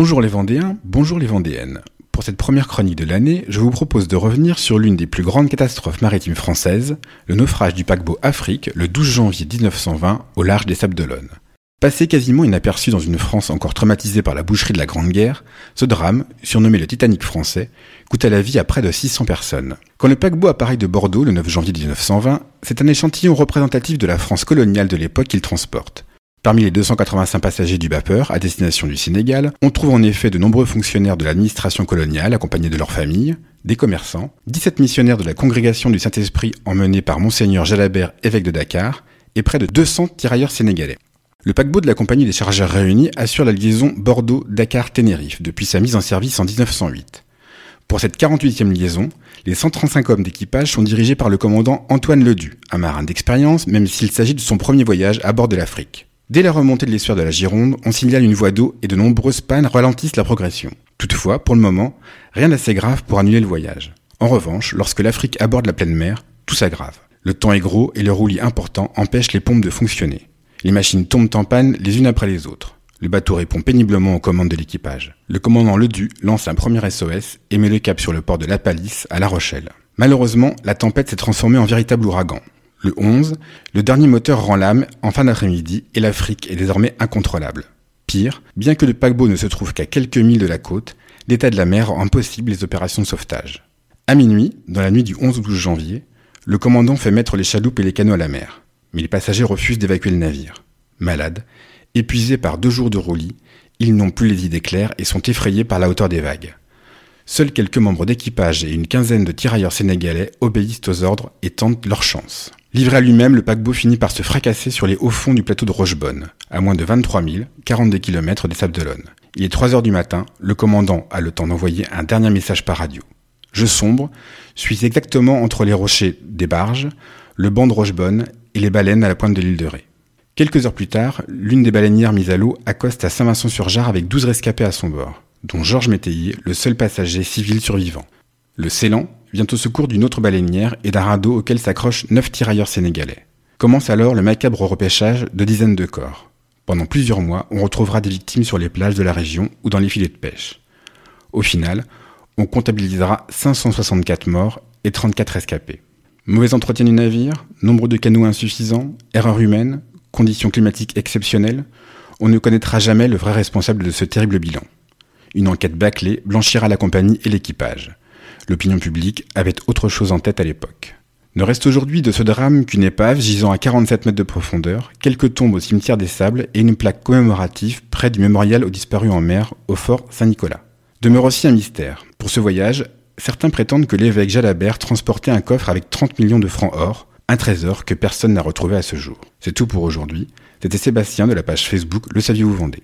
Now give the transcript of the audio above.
Bonjour les Vendéens, bonjour les Vendéennes. Pour cette première chronique de l'année, je vous propose de revenir sur l'une des plus grandes catastrophes maritimes françaises, le naufrage du paquebot Afrique le 12 janvier 1920 au large des Sables d'Olonne. Passé quasiment inaperçu dans une France encore traumatisée par la boucherie de la Grande Guerre, ce drame, surnommé le Titanic français, coûta la vie à près de 600 personnes. Quand le paquebot apparaît de Bordeaux le 9 janvier 1920, c'est un échantillon représentatif de la France coloniale de l'époque qu'il transporte. Parmi les 285 passagers du vapeur à destination du Sénégal, on trouve en effet de nombreux fonctionnaires de l'administration coloniale accompagnés de leurs familles, des commerçants, 17 missionnaires de la congrégation du Saint-Esprit emmenés par Monseigneur Jalabert, évêque de Dakar, et près de 200 tirailleurs sénégalais. Le paquebot de la compagnie des chargeurs réunis assure la liaison Bordeaux-Dakar-Tenerife depuis sa mise en service en 1908. Pour cette 48e liaison, les 135 hommes d'équipage sont dirigés par le commandant Antoine Ledu, un marin d'expérience même s'il s'agit de son premier voyage à bord de l'Afrique. Dès la remontée de l'estuaire de la Gironde, on signale une voie d'eau et de nombreuses pannes ralentissent la progression. Toutefois, pour le moment, rien d'assez grave pour annuler le voyage. En revanche, lorsque l'Afrique aborde la pleine mer, tout s'aggrave. Le temps est gros et le roulis important empêche les pompes de fonctionner. Les machines tombent en panne les unes après les autres. Le bateau répond péniblement aux commandes de l'équipage. Le commandant Ledu lance un premier SOS et met le cap sur le port de La Palisse à La Rochelle. Malheureusement, la tempête s'est transformée en véritable ouragan. Le 11, le dernier moteur rend l'âme en fin d'après-midi et l'Afrique est désormais incontrôlable. Pire, bien que le paquebot ne se trouve qu'à quelques milles de la côte, l'état de la mer rend impossible les opérations de sauvetage. À minuit, dans la nuit du 11 au 12 janvier, le commandant fait mettre les chaloupes et les canots à la mer, mais les passagers refusent d'évacuer le navire. Malades, épuisés par deux jours de roulis, ils n'ont plus les idées claires et sont effrayés par la hauteur des vagues. Seuls quelques membres d'équipage et une quinzaine de tirailleurs sénégalais obéissent aux ordres et tentent leur chance. Livré à lui-même, le paquebot finit par se fracasser sur les hauts fonds du plateau de Rochebonne, à moins de 23 000, 42 km des Sables d'Olonne. Il est 3 heures du matin, le commandant a le temps d'envoyer un dernier message par radio. Je sombre, suis exactement entre les rochers des barges, le banc de Rochebonne et les baleines à la pointe de l'île de Ré. Quelques heures plus tard, l'une des baleinières mises à l'eau accoste à Saint-Vincent-sur-Jard avec 12 rescapés à son bord, dont Georges Métayer, le seul passager civil survivant. Le Ceylan, vient au secours d'une autre baleinière et d'un radeau auquel s'accrochent neuf tirailleurs sénégalais. Commence alors le macabre repêchage de dizaines de corps. Pendant plusieurs mois, on retrouvera des victimes sur les plages de la région ou dans les filets de pêche. Au final, on comptabilisera 564 morts et 34 escapés. Mauvais entretien du navire, nombre de canots insuffisants, erreurs humaines, conditions climatiques exceptionnelles, on ne connaîtra jamais le vrai responsable de ce terrible bilan. Une enquête bâclée blanchira la compagnie et l'équipage. L'opinion publique avait autre chose en tête à l'époque. Ne reste aujourd'hui de ce drame qu'une épave gisant à 47 mètres de profondeur, quelques tombes au cimetière des Sables et une plaque commémorative près du mémorial aux disparus en mer au fort Saint-Nicolas. Demeure aussi un mystère. Pour ce voyage, certains prétendent que l'évêque Jalabert transportait un coffre avec 30 millions de francs or, un trésor que personne n'a retrouvé à ce jour. C'est tout pour aujourd'hui. C'était Sébastien de la page Facebook Le Saviez-vous Vendée.